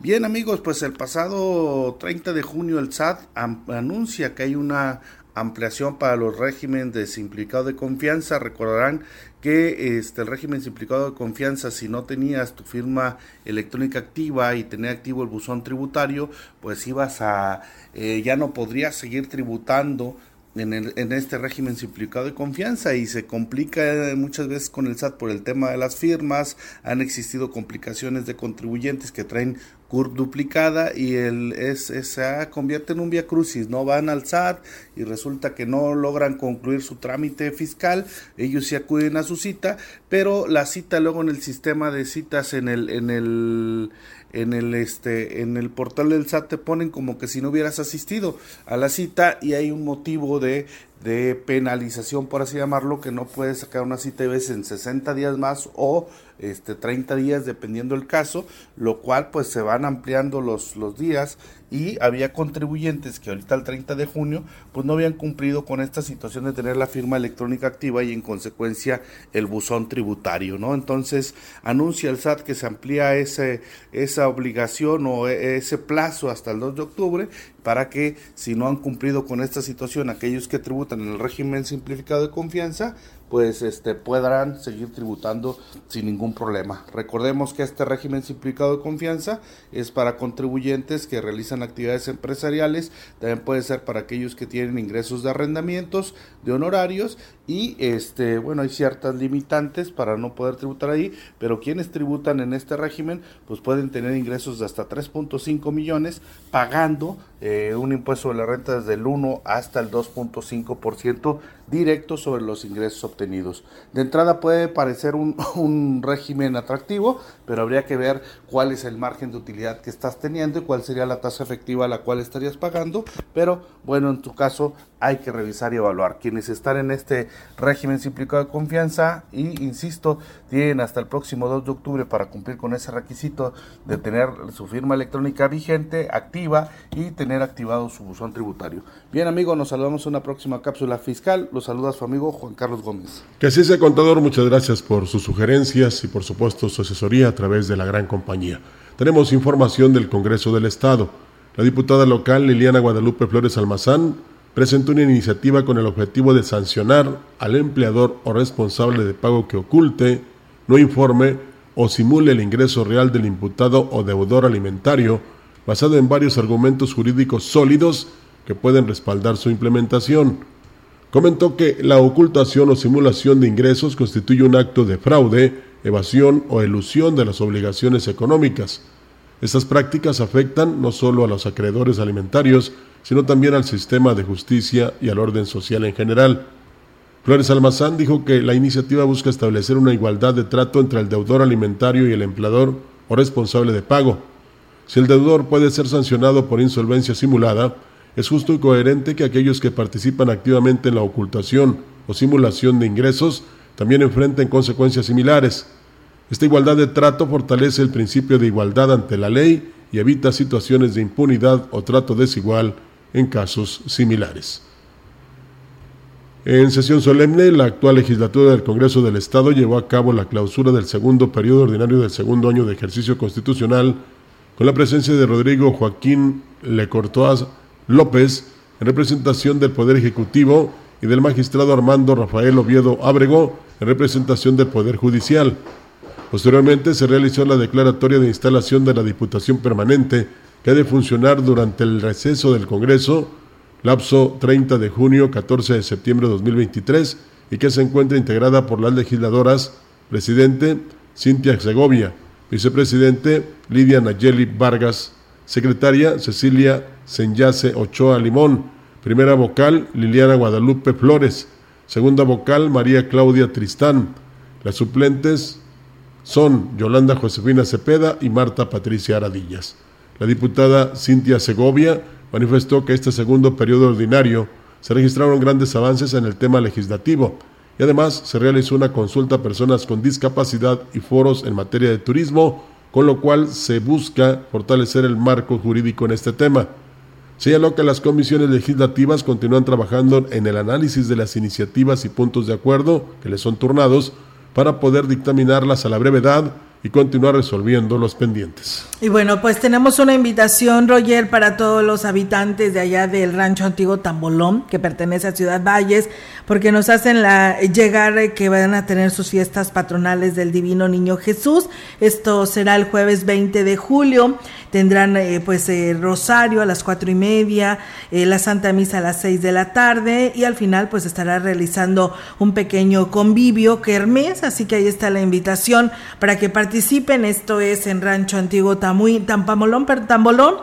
Bien amigos, pues el pasado 30 de junio el SAT anuncia que hay una ampliación para los regímenes de simplificado de confianza. Recordarán que este, el régimen simplificado de confianza, si no tenías tu firma electrónica activa y tener activo el buzón tributario, pues ibas a, eh, ya no podrías seguir tributando en, el, en, este régimen simplificado de confianza y se complica muchas veces con el SAT por el tema de las firmas, han existido complicaciones de contribuyentes que traen CURP duplicada y el es, convierte en un via crucis, no van al SAT y resulta que no logran concluir su trámite fiscal, ellos sí acuden a su cita, pero la cita luego en el sistema de citas en el en el en el este en el portal del SAT te ponen como que si no hubieras asistido a la cita y hay un motivo de de penalización, por así llamarlo, que no puedes sacar una cita de veces en 60 días más o este 30 días dependiendo el caso, lo cual pues se van ampliando los, los días. Y había contribuyentes que ahorita el 30 de junio pues no habían cumplido con esta situación de tener la firma electrónica activa y en consecuencia el buzón tributario, ¿no? Entonces anuncia el SAT que se amplía ese, esa obligación o e, ese plazo hasta el 2 de octubre para que si no han cumplido con esta situación aquellos que tributan en el régimen simplificado de confianza pues este, podrán seguir tributando sin ningún problema. Recordemos que este régimen simplificado de confianza es para contribuyentes que realizan actividades empresariales, también puede ser para aquellos que tienen ingresos de arrendamientos, de honorarios y este bueno hay ciertas limitantes para no poder tributar ahí, pero quienes tributan en este régimen pues pueden tener ingresos de hasta 3.5 millones pagando eh, un impuesto de la renta desde el 1 hasta el 2.5% directo sobre los ingresos obtenidos. De entrada puede parecer un, *laughs* un, régimen atractivo, pero habría que ver cuál es el margen de utilidad que estás teniendo y cuál sería la tasa efectiva a la cual estarías pagando, pero bueno, en tu caso hay que revisar y evaluar. Quienes están en este régimen simplificado de confianza y, insisto, tienen hasta el próximo 2 de octubre para cumplir con ese requisito de tener su firma electrónica vigente, activa y tener activado su buzón tributario. Bien, amigos, nos saludamos en una próxima cápsula fiscal. Los saluda su amigo Juan Carlos Gómez. Que así sea, contador. Muchas gracias por sus sugerencias y, por supuesto, su asesoría a través de la gran compañía. Tenemos información del Congreso del Estado. La diputada local Liliana Guadalupe Flores Almazán presentó una iniciativa con el objetivo de sancionar al empleador o responsable de pago que oculte, no informe o simule el ingreso real del imputado o deudor alimentario, basado en varios argumentos jurídicos sólidos que pueden respaldar su implementación. Comentó que la ocultación o simulación de ingresos constituye un acto de fraude, evasión o elusión de las obligaciones económicas. Estas prácticas afectan no solo a los acreedores alimentarios, sino también al sistema de justicia y al orden social en general. Flores Almazán dijo que la iniciativa busca establecer una igualdad de trato entre el deudor alimentario y el empleador o responsable de pago. Si el deudor puede ser sancionado por insolvencia simulada, es justo y coherente que aquellos que participan activamente en la ocultación o simulación de ingresos también enfrenten consecuencias similares. Esta igualdad de trato fortalece el principio de igualdad ante la ley y evita situaciones de impunidad o trato desigual en casos similares. En sesión solemne, la actual legislatura del Congreso del Estado llevó a cabo la clausura del segundo periodo ordinario del segundo año de ejercicio constitucional con la presencia de Rodrigo Joaquín Lecortoaz López en representación del Poder Ejecutivo y del magistrado Armando Rafael Oviedo Ábrego en representación del Poder Judicial. Posteriormente se realizó la declaratoria de instalación de la Diputación Permanente que ha de funcionar durante el receso del Congreso, lapso 30 de junio 14 de septiembre de 2023, y que se encuentra integrada por las legisladoras Presidente Cintia Segovia, Vicepresidente Lidia Nayeli Vargas, Secretaria Cecilia Senyase Ochoa Limón, Primera vocal Liliana Guadalupe Flores, Segunda vocal María Claudia Tristán. Las suplentes son Yolanda Josefina Cepeda y Marta Patricia Aradillas. La diputada Cintia Segovia manifestó que este segundo periodo ordinario se registraron grandes avances en el tema legislativo y además se realizó una consulta a personas con discapacidad y foros en materia de turismo, con lo cual se busca fortalecer el marco jurídico en este tema. Señaló que las comisiones legislativas continúan trabajando en el análisis de las iniciativas y puntos de acuerdo que les son turnados para poder dictaminarlas a la brevedad y continuar resolviendo los pendientes. Y bueno, pues tenemos una invitación, Roger, para todos los habitantes de allá del rancho antiguo Tambolón, que pertenece a Ciudad Valles, porque nos hacen la, llegar que van a tener sus fiestas patronales del Divino Niño Jesús. Esto será el jueves 20 de julio. Tendrán eh, pues eh, rosario a las cuatro y media, eh, la Santa Misa a las seis de la tarde y al final pues estará realizando un pequeño convivio kermés, así que ahí está la invitación para que participen. Esto es en Rancho Antiguo Tamuy, Tampamolón, Tambolón,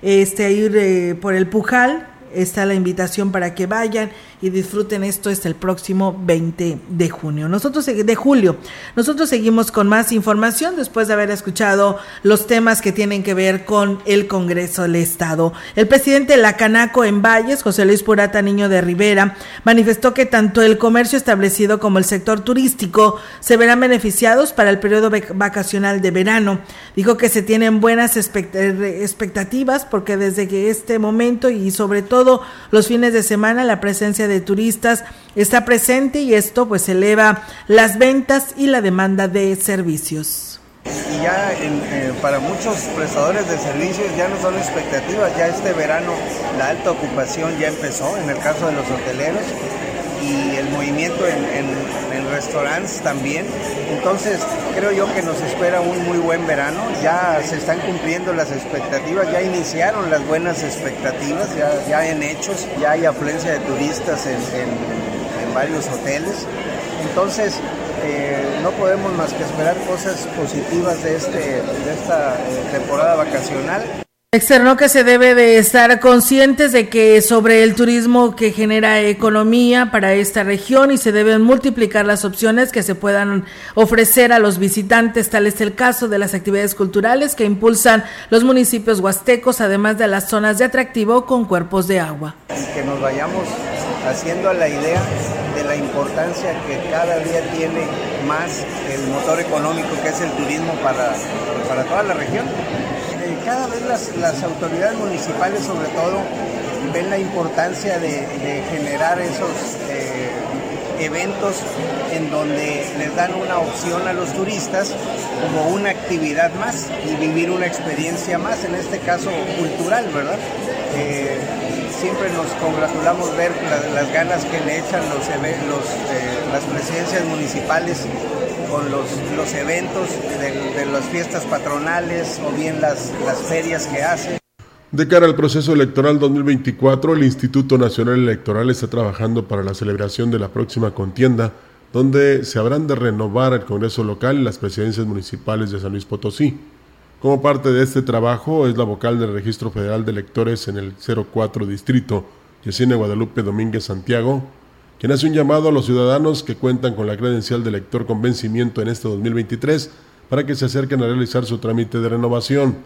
este, ir por el Pujal, está la invitación para que vayan y disfruten esto es el próximo 20 de junio. Nosotros de julio. Nosotros seguimos con más información después de haber escuchado los temas que tienen que ver con el Congreso del Estado. El presidente de la Canaco en Valles, José Luis Purata Niño de Rivera, manifestó que tanto el comercio establecido como el sector turístico se verán beneficiados para el periodo vacacional de verano. Dijo que se tienen buenas expectativas porque desde que este momento y sobre todo los fines de semana la presencia de turistas está presente y esto pues eleva las ventas y la demanda de servicios. Y ya eh, para muchos prestadores de servicios ya no son expectativas, ya este verano la alta ocupación ya empezó en el caso de los hoteleros y el movimiento en, en restaurantes también. Entonces creo yo que nos espera un muy buen verano, ya se están cumpliendo las expectativas, ya iniciaron las buenas expectativas, ya, ya en hechos, ya hay afluencia de turistas en, en varios hoteles. Entonces, eh, no podemos más que esperar cosas positivas de, este, de esta eh, temporada vacacional. Externó que se debe de estar conscientes de que sobre el turismo que genera economía para esta región y se deben multiplicar las opciones que se puedan ofrecer a los visitantes, tal es el caso de las actividades culturales que impulsan los municipios huastecos, además de las zonas de atractivo con cuerpos de agua. Y que nos vayamos haciendo la idea de la importancia que cada día tiene más el motor económico que es el turismo para, para toda la región cada vez las, autoridades municipales sobre todo ven la importancia de, generar esos eh, eventos en donde les dan una opción a los turistas como una actividad más y vivir una experiencia más, en este caso cultural, ¿verdad? Eh, siempre nos congratulamos ver las ganas que le echan los, los eh, las presidencias municipales con los, los eventos de, las fiestas patronales o bien las, las ferias que hacen. De cara al proceso electoral 2024, el Instituto Nacional Electoral está trabajando para la celebración de la próxima contienda, donde se habrán de renovar el Congreso local y las presidencias municipales de San Luis Potosí. Como parte de este trabajo es la vocal del Registro Federal de Electores en el 04 Distrito, Yesenia Guadalupe Domínguez Santiago, quien hace un llamado a los ciudadanos que cuentan con la credencial de elector con vencimiento en este 2023 para que se acerquen a realizar su trámite de renovación.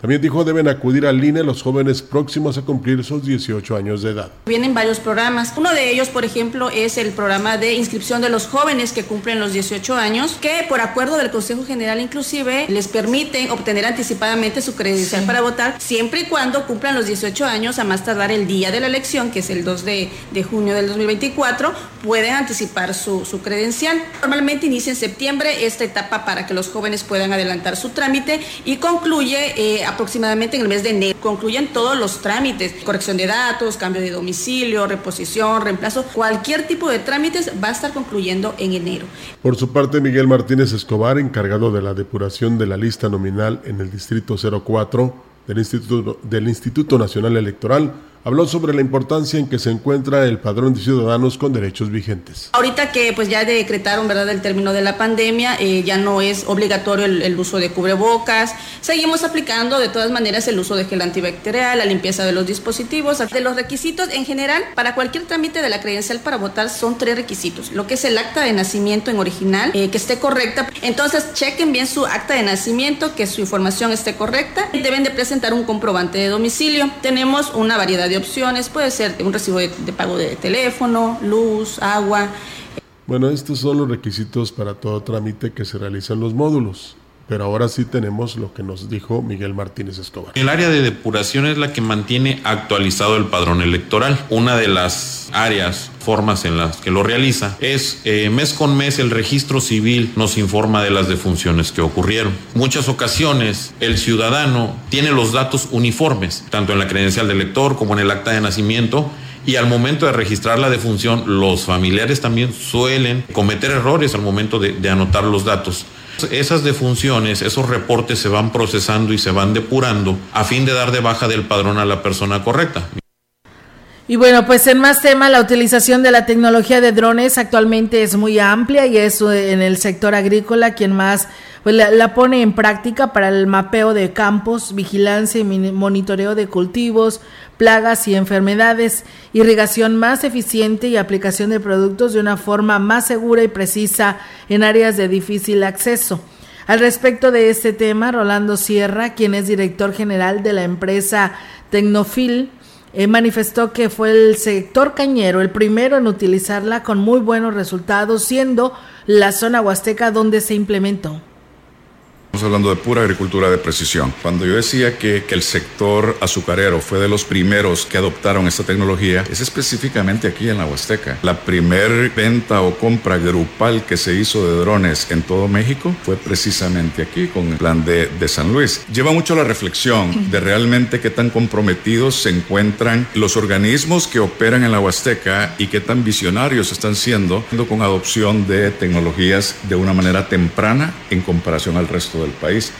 También dijo deben acudir al INE los jóvenes próximos a cumplir sus 18 años de edad. Vienen varios programas. Uno de ellos, por ejemplo, es el programa de inscripción de los jóvenes que cumplen los 18 años, que por acuerdo del Consejo General inclusive les permiten obtener anticipadamente su credencial para votar siempre y cuando cumplan los 18 años a más tardar el día de la elección, que es el 2 de, de junio del 2024, pueden anticipar su, su credencial. Normalmente inicia en septiembre esta etapa para que los jóvenes puedan adelantar su trámite y concluye eh, aproximadamente en el mes de enero. Concluyen todos los trámites, corrección de datos, cambio de domicilio, reposición, reemplazo, cualquier tipo de trámites va a estar concluyendo en enero. Por su parte, Miguel Martínez Escobar, encargado de la depuración de la lista nominal en el Distrito 04 del Instituto, del Instituto Nacional Electoral, habló sobre la importancia en que se encuentra el padrón de ciudadanos con derechos vigentes. Ahorita que pues ya decretaron verdad el término de la pandemia, eh, ya no es obligatorio el, uso de cubrebocas, seguimos aplicando de todas maneras el uso de gel antibacterial, la limpieza de los dispositivos, de los requisitos. En general para cualquier trámite de la credencial para votar son tres requisitos, lo que es el acta de nacimiento en original, eh, que esté correcta, entonces chequen bien su acta de nacimiento, que su información esté correcta, deben de presentar un comprobante de domicilio, tenemos una variedad de opciones, puede ser un recibo de, pago de teléfono, luz, agua. Bueno, estos son los requisitos para todo trámite que se realiza en los módulos. Pero ahora sí tenemos lo que nos dijo Miguel Martínez Escobar. El área de depuración es la que mantiene actualizado el padrón electoral. Una de las áreas, formas en las que lo realiza, es eh, mes con mes el registro civil nos informa de las defunciones que ocurrieron. Muchas ocasiones el ciudadano tiene los datos uniformes, tanto en la credencial del elector como en el acta de nacimiento, y al momento de registrar la defunción, los familiares también suelen cometer errores al momento de, de anotar los datos. Esas defunciones, esos reportes se van procesando y se van depurando a fin de dar de baja del padrón a la persona correcta. Y bueno, pues en más tema, la utilización de la tecnología de drones actualmente es muy amplia y es eh, en el sector agrícola quien más pues, la, pone en práctica para el mapeo de campos, vigilancia y monitoreo de cultivos, plagas y enfermedades, irrigación más eficiente y aplicación de productos de una forma más segura y precisa en áreas de difícil acceso. Al respecto de este tema, Rolando Sierra, quien es director general de la empresa Tecnofil, eh, manifestó que fue el sector cañero el primero en utilizarla con muy buenos resultados, siendo la zona huasteca donde se implementó. Estamos hablando de pura agricultura de precisión. Cuando yo decía que, que el sector azucarero fue de los primeros que adoptaron esta tecnología, es específicamente aquí en la Huasteca. La primer venta o compra grupal que se hizo de drones en todo México fue precisamente aquí con el plan de, de San Luis. Lleva mucho la reflexión de realmente qué tan comprometidos se encuentran los organismos que operan en la Huasteca y qué tan visionarios están siendo con adopción de tecnologías de una manera temprana en comparación al resto del país.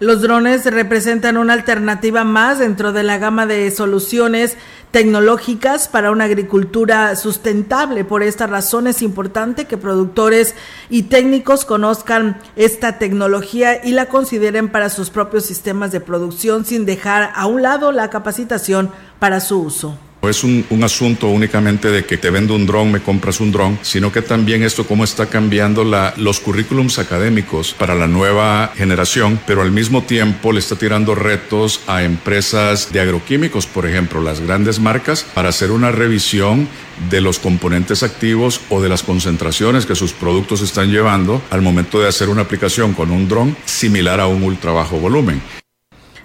Los drones representan una alternativa más dentro de la gama de soluciones tecnológicas para una agricultura sustentable. Por esta razón es importante que productores y técnicos conozcan esta tecnología y la consideren para sus propios sistemas de producción sin dejar a un lado la capacitación para su uso. No es un, un asunto únicamente de que te vendo un dron, me compras un dron, sino que también esto cómo está cambiando la, los currículums académicos para la nueva generación, pero al mismo tiempo le está tirando retos a empresas de agroquímicos, por ejemplo, las grandes marcas, para hacer una revisión de los componentes activos o de las concentraciones que sus productos están llevando al momento de hacer una aplicación con un dron similar a un ultra bajo volumen.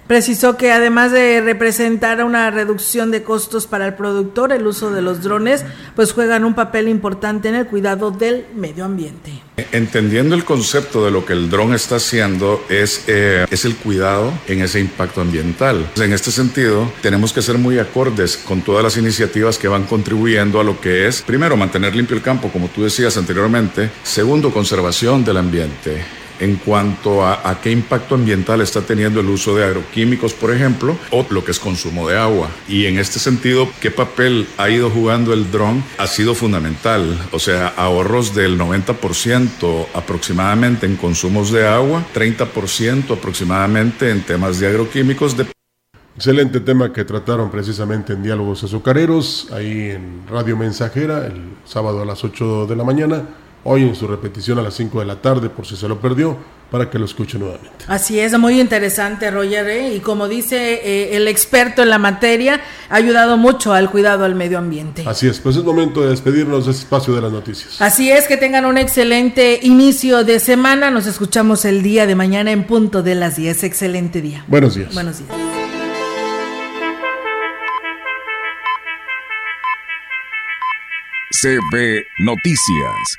Precisó que además de representar una reducción de costos para el productor, el uso de los drones pues juegan un papel importante en el cuidado del medio ambiente. Entendiendo el concepto de lo que el dron está haciendo es, eh, es el cuidado en ese impacto ambiental. En este sentido, tenemos que ser muy acordes con todas las iniciativas que van contribuyendo a lo que es, primero, mantener limpio el campo, como tú decías anteriormente, segundo, conservación del ambiente en cuanto a, qué impacto ambiental está teniendo el uso de agroquímicos, por ejemplo, o lo que es consumo de agua. Y en este sentido, ¿qué papel ha ido jugando el dron? Ha sido fundamental. O sea, ahorros del 90% aproximadamente en consumos de agua, 30% aproximadamente en temas de agroquímicos. Excelente tema que trataron precisamente en Diálogos Azucareros, ahí en Radio Mensajera, el sábado a las 8 de la mañana hoy en su repetición a las 5 de la tarde por si se lo perdió para que lo escuche nuevamente. Así es, muy interesante Roger ¿eh? y como dice eh, el experto en la materia, ha ayudado mucho al cuidado al medio ambiente. Así es, pues es momento de despedirnos de este espacio de las noticias. Así es, que tengan un excelente inicio de semana, nos escuchamos el día de mañana en punto de las 10, excelente día. Buenos días. Buenos días. CB Noticias